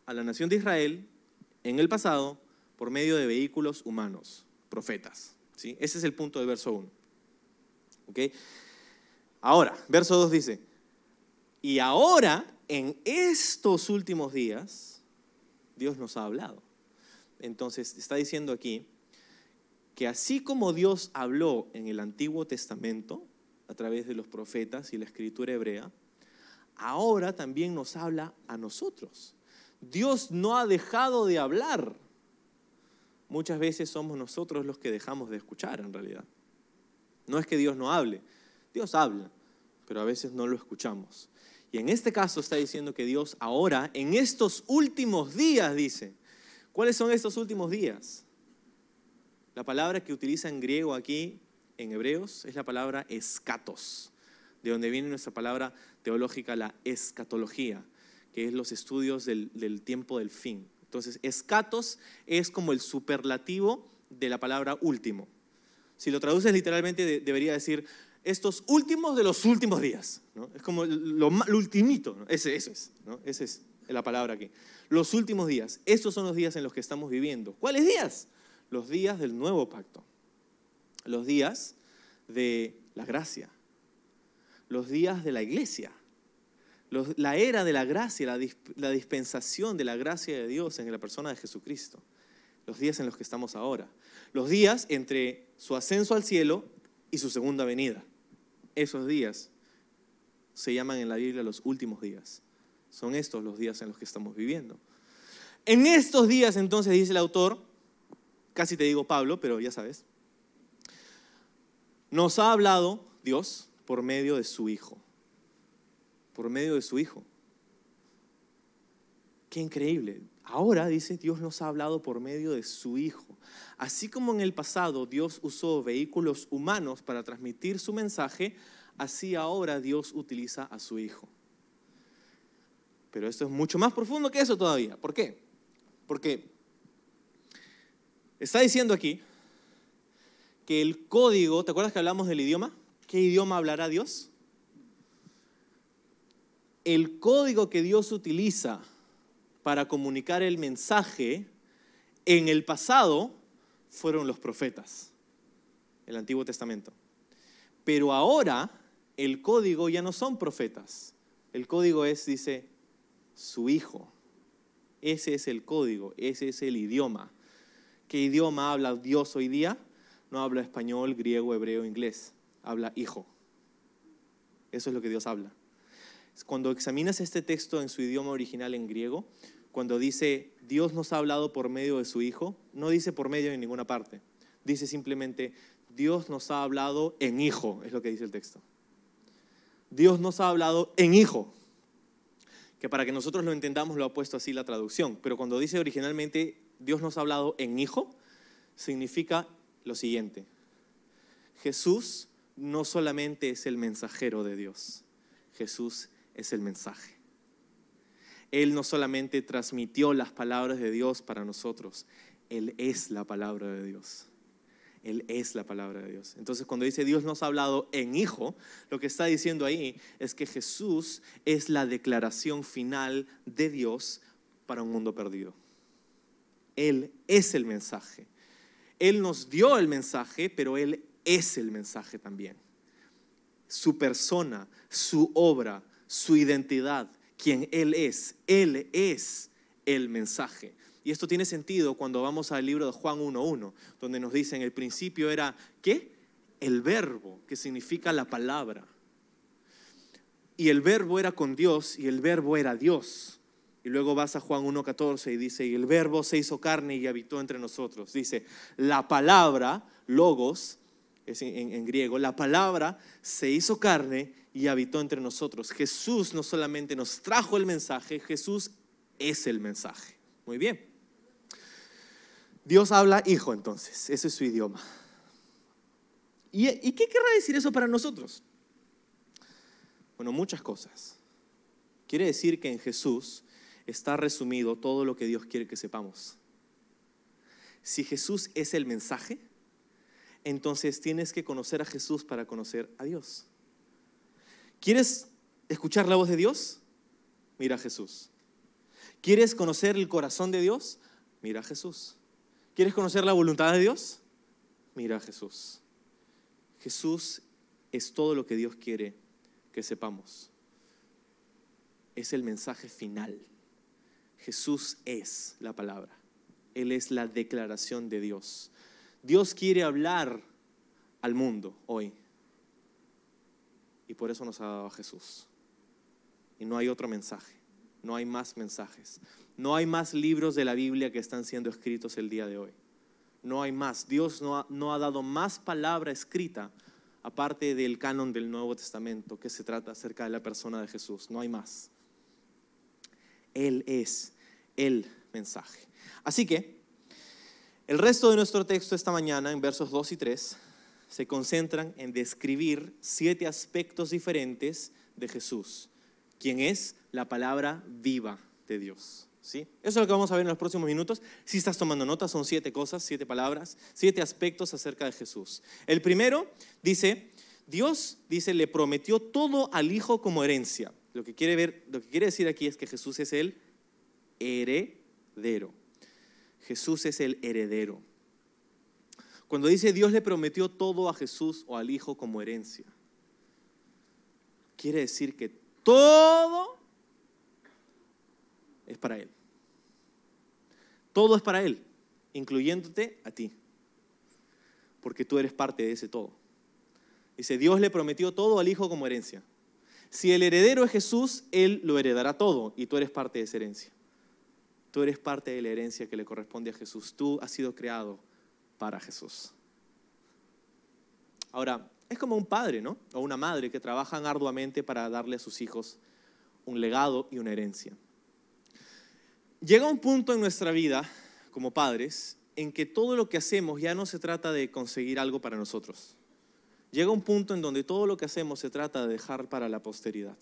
a la nación de Israel en el pasado por medio de vehículos humanos, profetas. ¿sí? Ese es el punto del verso 1. ¿Okay? Ahora, verso 2 dice, y ahora, en estos últimos días, Dios nos ha hablado. Entonces, está diciendo aquí que así como Dios habló en el Antiguo Testamento, a través de los profetas y la escritura hebrea, ahora también nos habla a nosotros. Dios no ha dejado de hablar. Muchas veces somos nosotros los que dejamos de escuchar en realidad. No es que Dios no hable, Dios habla, pero a veces no lo escuchamos. Y en este caso está diciendo que Dios ahora, en estos últimos días, dice, ¿cuáles son estos últimos días? La palabra que utiliza en griego aquí, en hebreos, es la palabra escatos, de donde viene nuestra palabra teológica, la escatología, que es los estudios del, tiempo del fin. Entonces, escatos es como el superlativo de la palabra último. Si lo traduces literalmente, debería decir estos últimos de los últimos días. Es como lo, ultimito, Ese, eso es, ¿no? Esa es la palabra aquí. Los últimos días. Estos son los días en los que estamos viviendo. ¿Cuáles días? Los días del nuevo pacto. Los días de la gracia. Los días de la iglesia. la era de la gracia, la dispensación de la gracia de Dios en la persona de Jesucristo. Los días en los que estamos ahora. Los días entre su ascenso al cielo y su segunda venida. Esos días se llaman en la Biblia los últimos días. Son estos los días en los que estamos viviendo. En estos días entonces dice el autor, casi te digo Pablo, pero ya sabes, nos ha hablado Dios por medio de su Hijo. Por medio de su Hijo. Qué increíble. Ahora, dice, Dios nos ha hablado por medio de su Hijo. Así como en el pasado Dios usó vehículos humanos para transmitir su mensaje, así ahora Dios utiliza a su Hijo. Pero esto es mucho más profundo que eso todavía. ¿Por qué? Porque está diciendo aquí que el código, ¿te acuerdas que hablamos del idioma? ¿Qué idioma hablará Dios? El código que Dios utiliza para comunicar el mensaje en el pasado fueron los profetas, el Antiguo Testamento. Pero ahora el código ya no son profetas. El código es, dice, su hijo. Ese es el código, ese es el idioma. ¿Qué idioma habla Dios hoy día? No habla español, griego, hebreo, inglés. Habla hijo. Eso es lo que Dios habla. Cuando examinas este texto en su idioma original en griego, cuando dice Dios nos ha hablado por medio de su Hijo, no dice por medio en ninguna parte. Dice simplemente Dios nos ha hablado en Hijo, es lo que dice el texto. Dios nos ha hablado en Hijo. Que para que nosotros lo entendamos lo ha puesto así la traducción. Pero cuando dice originalmente Dios nos ha hablado en Hijo, significa lo siguiente. Jesús no solamente es el mensajero de Dios, Jesús es el mensaje. Él no solamente transmitió las palabras de Dios para nosotros, Él es la palabra de Dios. Él es la palabra de Dios. Entonces cuando dice Dios nos ha hablado en Hijo, lo que está diciendo ahí es que Jesús es la declaración final de Dios para un mundo perdido. Él es el mensaje. Él nos dio el mensaje, pero Él es el mensaje también. Su persona, su obra, su identidad, quien Él es. Él es el mensaje. Y esto tiene sentido cuando vamos al libro de Juan 1.1, donde nos dice en el principio era, ¿qué? El verbo, que significa la palabra. Y el verbo era con Dios y el verbo era Dios. Y luego vas a Juan 1.14 y dice, y el verbo se hizo carne y habitó entre nosotros. Dice, la palabra, logos, es en, griego, la palabra se hizo carne y habitó entre nosotros. Jesús no solamente nos trajo el mensaje, Jesús es el mensaje. Muy bien. Dios habla hijo entonces, ese es su idioma. ¿Y, ¿Y qué querrá decir eso para nosotros? Bueno, muchas cosas. Quiere decir que en Jesús está resumido todo lo que Dios quiere que sepamos. Si Jesús es el mensaje, entonces tienes que conocer a Jesús para conocer a Dios. ¿Quieres escuchar la voz de Dios? Mira a Jesús. ¿Quieres conocer el corazón de Dios? Mira a Jesús. ¿Quieres conocer la voluntad de Dios? Mira a Jesús. Jesús es todo lo que Dios quiere que sepamos. Es el mensaje final. Jesús es la palabra. Él es la declaración de Dios. Dios quiere hablar al mundo hoy. Y por eso nos ha dado a Jesús. Y no hay otro mensaje, no hay más mensajes, no hay más libros de la Biblia que están siendo escritos el día de hoy. No hay más. Dios no ha, no ha dado más palabra escrita aparte del canon del Nuevo Testamento que se trata acerca de la persona de Jesús. No hay más. Él es el mensaje. Así que el resto de nuestro texto esta mañana, en versos 2 y 3, se concentran en describir siete aspectos diferentes de Jesús, quien es la palabra viva de Dios. ¿Sí? Eso es lo que vamos a ver en los próximos minutos. Si estás tomando nota, son siete cosas, siete palabras, siete aspectos acerca de Jesús. El primero dice, Dios dice, le prometió todo al Hijo como herencia. Lo que quiere lo que quiere decir aquí es que Jesús es el heredero. Jesús es el heredero. Cuando dice Dios le prometió todo a Jesús o al Hijo como herencia, quiere decir que todo es para Él. Todo es para Él, incluyéndote a ti, porque tú eres parte de ese todo. Dice, Dios le prometió todo al Hijo como herencia. Si el heredero es Jesús, Él lo heredará todo y tú eres parte de esa herencia. Tú eres parte de la herencia que le corresponde a Jesús. Tú has sido creado para Jesús. Ahora, es como un padre, ¿no? O una madre que trabajan arduamente para darle a sus hijos un legado y una herencia. Llega un punto en nuestra vida, como padres, en que todo lo que hacemos ya no se trata de conseguir algo para nosotros. Llega un punto en donde todo lo que hacemos se trata de dejar para la posteridad.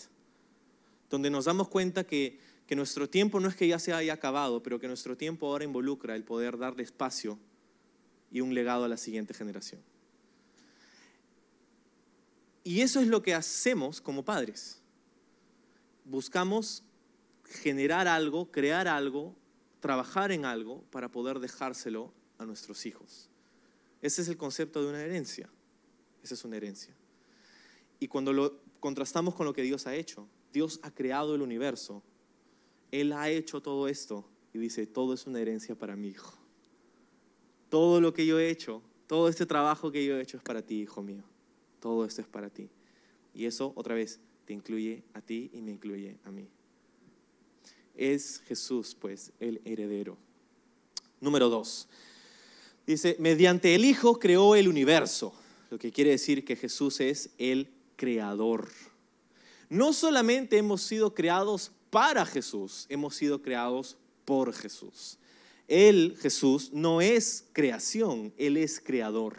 Donde nos damos cuenta que, que nuestro tiempo no es que ya se haya acabado, pero que nuestro tiempo ahora involucra el poder darle espacio y un legado a la siguiente generación. Y eso es lo que hacemos como padres. Buscamos generar algo, crear algo, trabajar en algo para poder dejárselo a nuestros hijos. Ese es el concepto de una herencia. Esa es una herencia. Y cuando lo contrastamos con lo que Dios ha hecho, Dios ha creado el universo, Él ha hecho todo esto y dice, todo es una herencia para mi hijo. Todo lo que yo he hecho, todo este trabajo que yo he hecho es para ti, hijo mío. Todo esto es para ti. Y eso, otra vez, te incluye a ti y me incluye a mí. Es Jesús, pues, el heredero. Número dos. Dice, mediante el Hijo creó el universo, lo que quiere decir que Jesús es el creador. No solamente hemos sido creados para Jesús, hemos sido creados por Jesús. Él, Jesús, no es creación, Él es creador.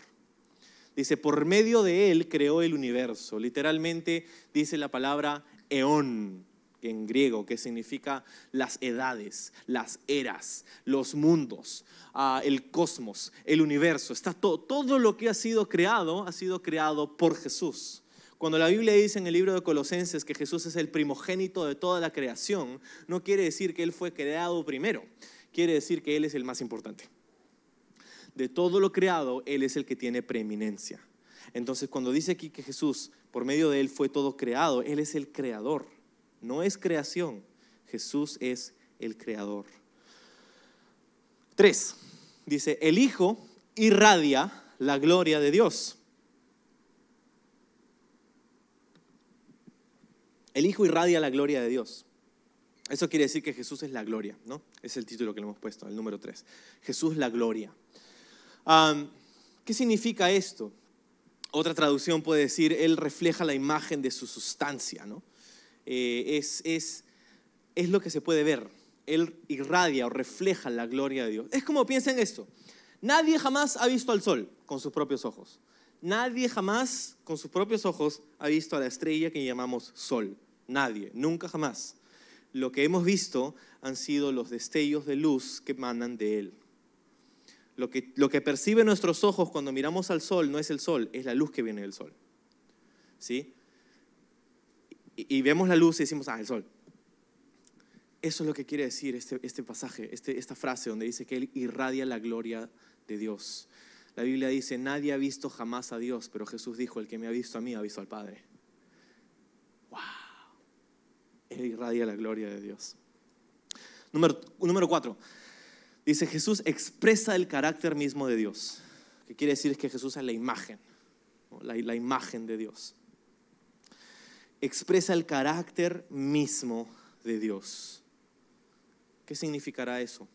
Dice, por medio de Él creó el universo. Literalmente dice la palabra eón en griego, que significa las edades, las eras, los mundos, ah, el cosmos, el universo. Está todo, todo lo que ha sido creado ha sido creado por Jesús. Cuando la Biblia dice en el libro de Colosenses que Jesús es el primogénito de toda la creación, no quiere decir que Él fue creado primero, quiere decir que Él es el más importante de todo lo creado, Él es el que tiene preeminencia. Entonces, cuando dice aquí que Jesús, por medio de Él fue todo creado, Él es el creador. No es creación, Jesús es el creador. Tres, dice, el Hijo irradia la gloria de Dios. El Hijo irradia la gloria de Dios. Eso quiere decir que Jesús es la gloria, ¿no? Es el título que le hemos puesto, el número tres. Jesús la gloria. ¿Qué significa esto? Otra traducción puede decir, Él refleja la imagen de su sustancia, ¿no? Eh, es, es, es lo que se puede ver. Él irradia o refleja la gloria de Dios. Es como piensa en esto. Nadie jamás ha visto al sol con sus propios ojos. Nadie jamás con sus propios ojos ha visto a la estrella que llamamos sol. Nadie, nunca jamás. Lo que hemos visto han sido los destellos de luz que emanan de él. Lo que, lo que perciben nuestros ojos cuando miramos al sol no es el sol, es la luz que viene del sol. ¿Sí? Y, vemos la luz y decimos, ah, el sol. Eso es lo que quiere decir este, este pasaje, este, esta frase donde dice que Él irradia la gloria de Dios. La Biblia dice, nadie ha visto jamás a Dios, pero Jesús dijo, el que me ha visto a mí ha visto al Padre. ¡Wow! Él irradia la gloria de Dios. Número, número cuatro, Dice, Jesús expresa el carácter mismo de Dios. Que quiere decir que Jesús es la imagen, la, la imagen de Dios. Expresa el carácter mismo de Dios. ¿Qué significará eso?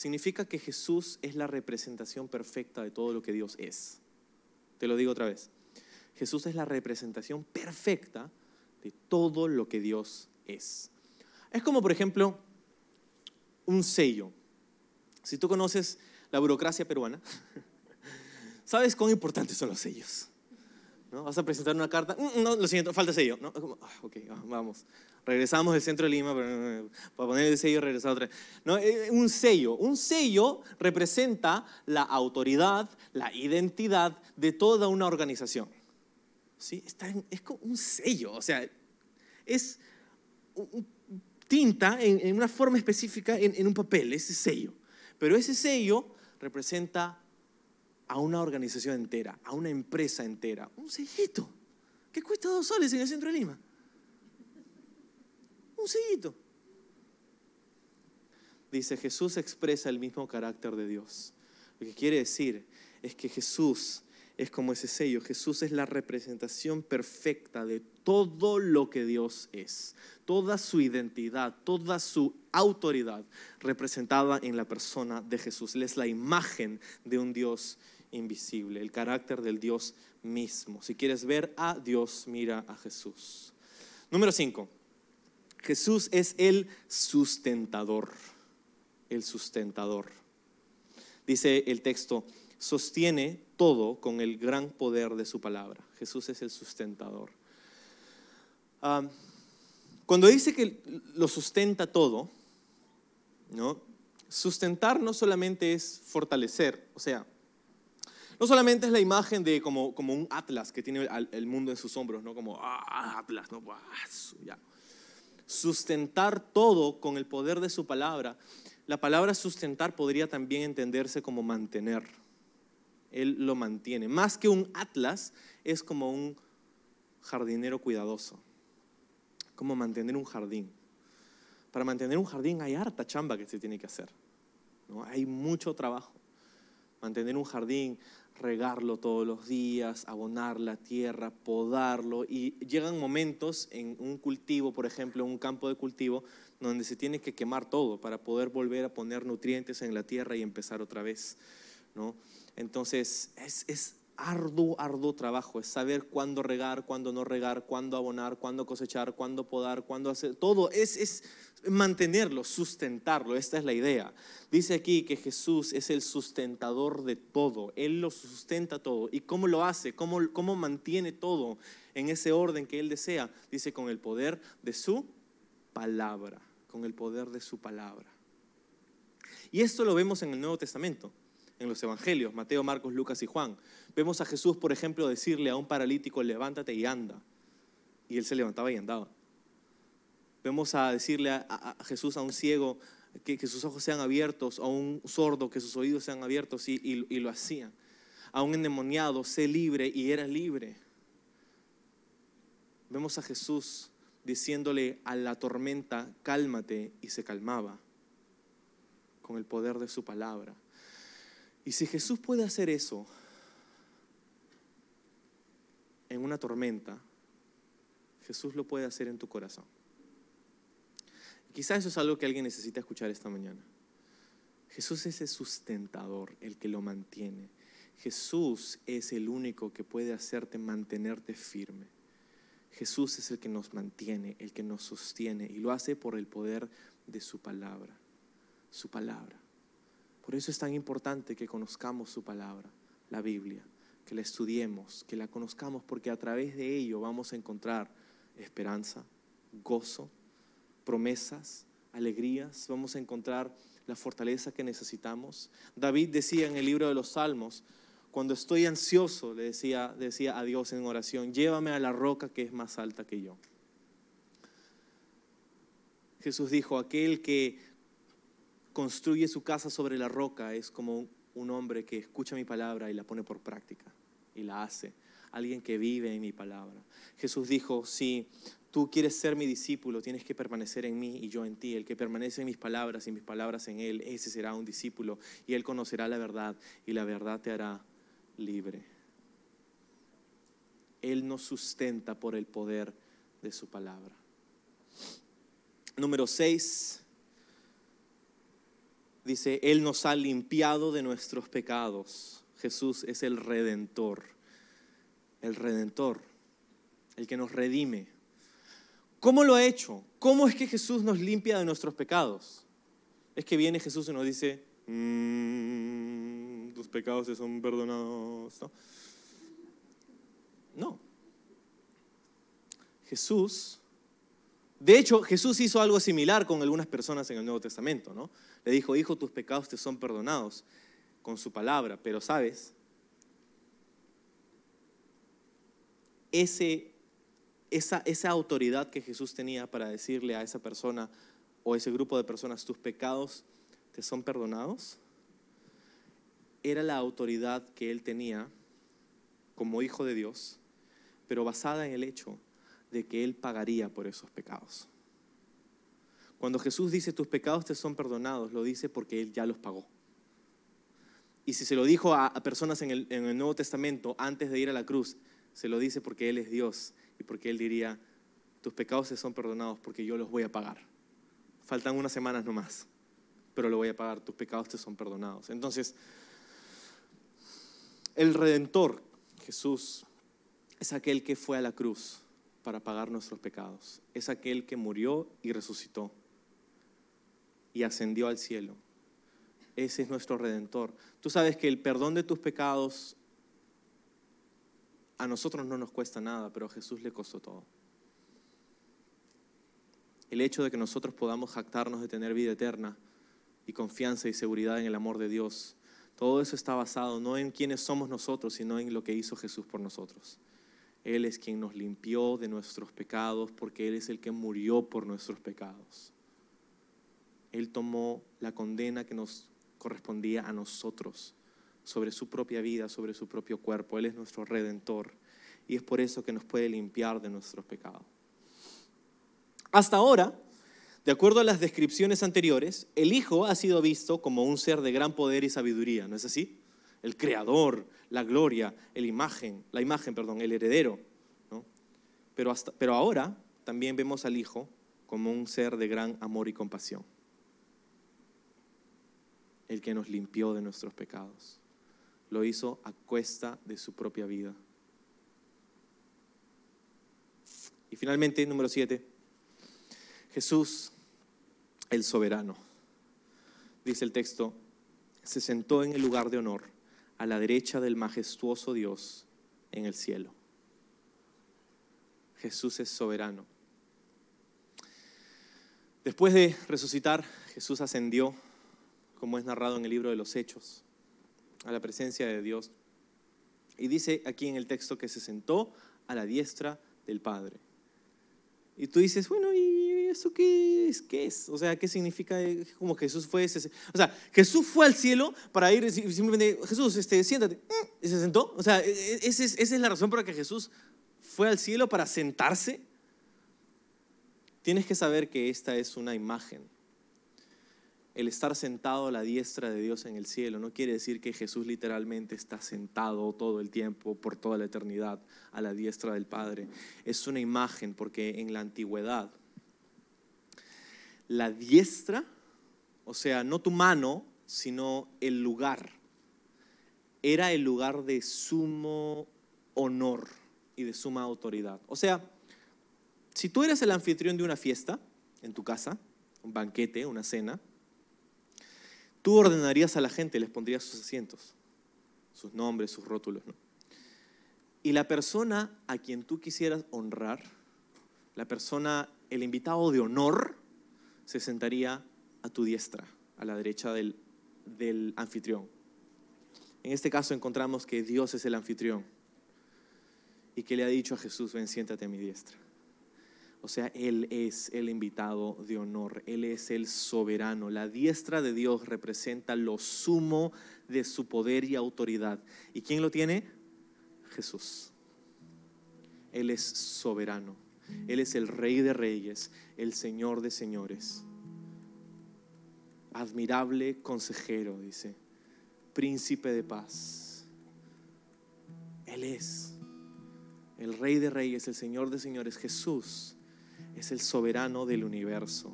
Significa que Jesús es la representación perfecta de todo lo que Dios es. Te lo digo otra vez. Jesús es la representación perfecta de todo lo que Dios es. Es como, por ejemplo, un sello. Si tú conoces la burocracia peruana, *laughs* sabes cuán importantes son los sellos. ¿No? Vas a presentar una carta, mm, no, lo siento, falta sello. ¿no? Ah, ok, ah, vamos. Regresamos del centro de Lima para, poner el sello regresar otra. ¿No? Eh, un sello. Un sello representa la autoridad, la identidad de toda una organización. ¿Sí? Está es como un sello, o sea, es tinta en, una forma específica en, en un papel, ese sello. Pero ese sello representa a una organización entera, a una empresa entera. Un sellito que cuesta dos soles en el centro de Lima. Un sellito. dice, Jesús expresa el mismo carácter de Dios. Lo que quiere decir es que Jesús es como ese sello. Jesús es la representación perfecta de todo lo que Dios es. Toda su identidad, toda su autoridad representada en la persona de Jesús. Él es la imagen de un Dios invisible, el carácter del Dios mismo. Si quieres ver a Dios, mira a Jesús. Número 5. Jesús es el sustentador. El sustentador. Dice el texto, sostiene todo con el gran poder de su palabra. Jesús es el sustentador. cuando dice que lo sustenta todo, ¿no? sustentar no solamente es fortalecer, o sea, no solamente es la imagen de como, como un atlas que tiene el mundo en sus hombros, ¿no? Como, ah, atlas, ¿no? Ya. Sustentar todo con el poder de su palabra. La palabra sustentar podría también entenderse como mantener. Él lo mantiene. Más que un atlas, es como un jardinero cuidadoso. Como mantener un jardín. Para mantener un jardín hay harta chamba que se tiene que hacer. Hay mucho trabajo. Mantener un jardín, regarlo todos los días, abonar la tierra, podarlo. Y llegan momentos en un cultivo, por ejemplo, en un campo de cultivo, donde se tiene que quemar todo para poder volver a poner nutrientes en la tierra y empezar otra vez. ¿no? Entonces, es, es arduo, arduo trabajo, es saber cuándo regar, cuándo no regar, cuándo abonar, cuándo cosechar, cuándo podar, cuándo hacer, todo es, es mantenerlo, sustentarlo, esta es la idea. Dice aquí que Jesús es el sustentador de todo, Él lo sustenta todo. ¿Y cómo lo hace? ¿Cómo, cómo mantiene todo en ese orden que Él desea? Dice con el poder de su palabra, con el poder de su palabra. Y esto lo vemos en el Nuevo Testamento en los evangelios, Mateo, Marcos, Lucas y Juan. Vemos a Jesús, por ejemplo, decirle a un paralítico, levántate y anda. Y él se levantaba y andaba. Vemos a decirle a, Jesús, a un ciego, que, sus ojos sean abiertos, a un sordo, que sus oídos sean abiertos y, lo hacían. A un endemoniado, sé libre y era libre. Vemos a Jesús diciéndole a la tormenta, cálmate, y se calmaba con el poder de su palabra. Y si Jesús puede hacer eso en una tormenta, Jesús lo puede hacer en tu corazón. Quizás eso es algo que alguien necesita escuchar esta mañana. Jesús es el sustentador, el que lo mantiene. Jesús es el único que puede hacerte mantenerte firme. Jesús es el que nos mantiene, el que nos sostiene y lo hace por el poder de su palabra. Su palabra. Por eso es tan importante que conozcamos su palabra, la Biblia, que la estudiemos, que la conozcamos, porque a través de ello vamos a encontrar esperanza, gozo, promesas, alegrías, vamos a encontrar la fortaleza que necesitamos. David decía en el libro de los Salmos, cuando estoy ansioso, le decía, decía a Dios en oración, llévame a la roca que es más alta que yo. Jesús dijo, aquel que construye su casa sobre la roca es como un hombre que escucha mi palabra y la pone por práctica y la hace. Alguien que vive en mi palabra. Jesús dijo, si tú quieres ser mi discípulo, tienes que permanecer en mí y yo en ti. El que permanece en mis palabras y mis palabras en él, ese será un discípulo y él conocerá la verdad y la verdad te hará libre. Él nos sustenta por el poder de su palabra. Número 6 dice, Él nos ha limpiado de nuestros pecados. Jesús es el redentor, el redentor, el que nos redime. ¿Cómo lo ha hecho? ¿Cómo es que Jesús nos limpia de nuestros pecados? Es que viene Jesús y nos dice, mm, tus pecados se son perdonados. ¿No? no. Jesús de hecho, Jesús hizo algo similar con algunas personas en el Nuevo Testamento, ¿no? Le dijo, hijo, tus pecados te son perdonados con su palabra, pero sabes, Ese, esa, esa autoridad que Jesús tenía para decirle a esa persona o ese grupo de personas, tus pecados te son perdonados, era la autoridad que él tenía como hijo de Dios, pero basada en el hecho de que Él pagaría por esos pecados. Cuando Jesús dice tus pecados te son perdonados, lo dice porque Él ya los pagó. Y si se lo dijo a, personas en el, en el Nuevo Testamento antes de ir a la cruz, se lo dice porque Él es Dios y porque Él diría, tus pecados te son perdonados porque yo los voy a pagar. Faltan unas semanas nomás, pero lo voy a pagar, tus pecados te son perdonados. Entonces, el Redentor, Jesús, es aquel que fue a la cruz para pagar nuestros pecados. Es aquel que murió y resucitó y ascendió al cielo. Ese es nuestro redentor. Tú sabes que el perdón de tus pecados a nosotros no nos cuesta nada, pero a Jesús le costó todo. El hecho de que nosotros podamos jactarnos de tener vida eterna y confianza y seguridad en el amor de Dios, todo eso está basado no en quiénes somos nosotros, sino en lo que hizo Jesús por nosotros. Él es quien nos limpió de nuestros pecados porque Él es el que murió por nuestros pecados. Él tomó la condena que nos correspondía a nosotros sobre su propia vida, sobre su propio cuerpo. Él es nuestro redentor y es por eso que nos puede limpiar de nuestros pecados. Hasta ahora, de acuerdo a las descripciones anteriores, el Hijo ha sido visto como un ser de gran poder y sabiduría, ¿no es así? El creador, la gloria, el imagen, la imagen, perdón, el heredero. Pero, hasta, pero ahora también vemos al Hijo como un ser de gran amor y compasión el que nos limpió de nuestros pecados. Lo hizo a cuesta de su propia vida. Y finalmente, número siete, Jesús, el soberano. Dice el texto, se sentó en el lugar de honor a la derecha del majestuoso Dios en el cielo. Jesús es soberano. Después de resucitar, Jesús ascendió como es narrado en el libro de los Hechos, a la presencia de Dios. Y dice aquí en el texto que se sentó a la diestra del Padre. Y tú dices, bueno, ¿y eso qué es? ¿Qué es? O sea, ¿qué significa? Como Jesús fue ese, O sea, Jesús fue al cielo para ir simplemente, Jesús, este, siéntate. Y se sentó. O sea, e, e, esa es, esa es la razón por la que Jesús fue al cielo para sentarse. Tienes que saber que esta es una imagen el estar sentado a la diestra de Dios en el cielo no quiere decir que Jesús literalmente está sentado todo el tiempo, por toda la eternidad, a la diestra del Padre. Es una imagen porque en la antigüedad la diestra, o sea, no tu mano, sino el lugar, era el lugar de sumo honor y de suma autoridad. O sea, si tú eres el anfitrión de una fiesta en tu casa, un banquete, una cena, Tú ordenarías a la gente, les pondrías sus asientos, sus nombres, sus rótulos. Y la persona a quien tú quisieras honrar, la persona, el invitado de honor, se sentaría a tu diestra, a la derecha del, del anfitrión. En este caso encontramos que Dios es el anfitrión y que le ha dicho a Jesús, ven, siéntate a mi diestra. O sea, Él es el invitado de honor, Él es el soberano. La diestra de Dios representa lo sumo de su poder y autoridad. ¿Y quién lo tiene? Jesús. Él es soberano. Él es el rey de reyes, el señor de señores. Admirable consejero, dice. Príncipe de paz. Él es el rey de reyes, el señor de señores, Jesús es el soberano del universo.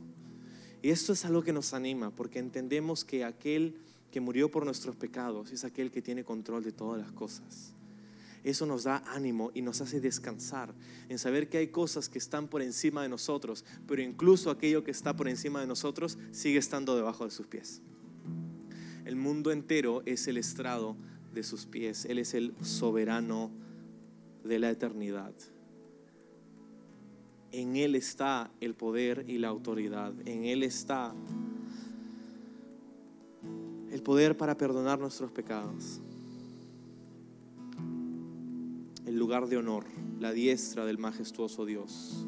Y esto es algo que nos anima porque entendemos que aquel que murió por nuestros pecados es aquel que tiene control de todas las cosas. Eso nos da ánimo y nos hace descansar en saber que hay cosas que están por encima de nosotros, pero incluso aquello que está por encima de nosotros sigue estando debajo de sus pies. El mundo entero es el estrado de sus pies. Él es el soberano de la eternidad. En Él está el poder y la autoridad. En Él está el poder para perdonar nuestros pecados. El lugar de honor, la diestra del majestuoso Dios.